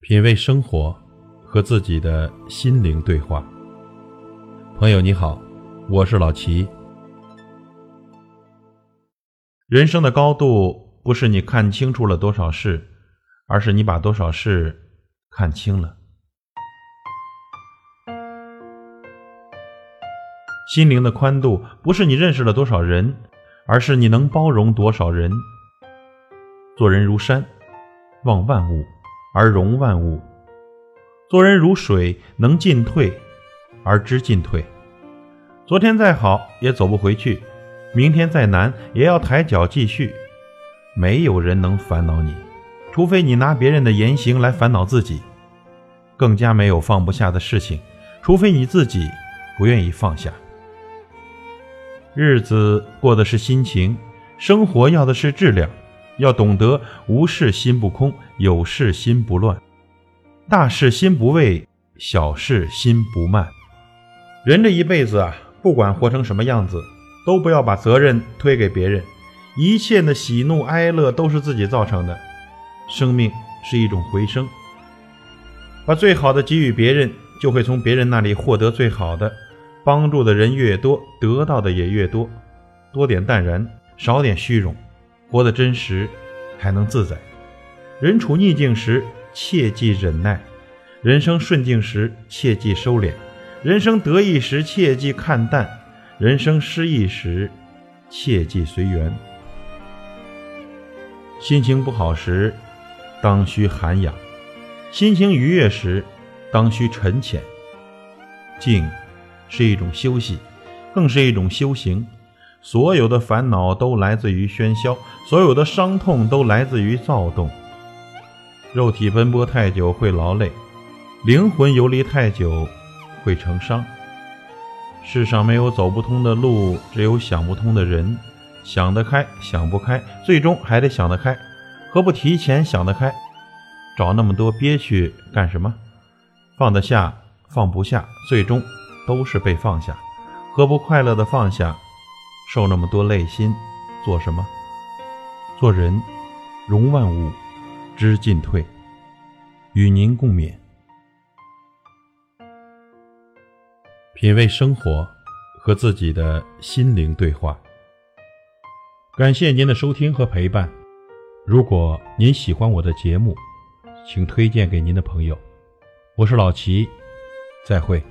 品味生活，和自己的心灵对话。朋友你好，我是老齐。人生的高度不是你看清楚了多少事，而是你把多少事看清了。心灵的宽度不是你认识了多少人，而是你能包容多少人。做人如山，望万物。而容万物，做人如水，能进退而知进退。昨天再好也走不回去，明天再难也要抬脚继续。没有人能烦恼你，除非你拿别人的言行来烦恼自己。更加没有放不下的事情，除非你自己不愿意放下。日子过的是心情，生活要的是质量。要懂得无事心不空，有事心不乱，大事心不畏，小事心不慢。人这一辈子啊，不管活成什么样子，都不要把责任推给别人。一切的喜怒哀乐都是自己造成的。生命是一种回声，把最好的给予别人，就会从别人那里获得最好的。帮助的人越多，得到的也越多。多点淡然，少点虚荣。活得真实，才能自在。人处逆境时，切忌忍耐；人生顺境时，切忌收敛；人生得意时，切忌看淡；人生失意时，切忌随缘。心情不好时，当需涵养；心情愉悦时，当需沉潜。静，是一种休息，更是一种修行。所有的烦恼都来自于喧嚣，所有的伤痛都来自于躁动。肉体奔波太久会劳累，灵魂游离太久会成伤。世上没有走不通的路，只有想不通的人。想得开，想不开，最终还得想得开。何不提前想得开？找那么多憋屈干什么？放得下，放不下，最终都是被放下。何不快乐的放下？受那么多累心，做什么？做人，容万物，知进退。与您共勉。品味生活，和自己的心灵对话。感谢您的收听和陪伴。如果您喜欢我的节目，请推荐给您的朋友。我是老齐，再会。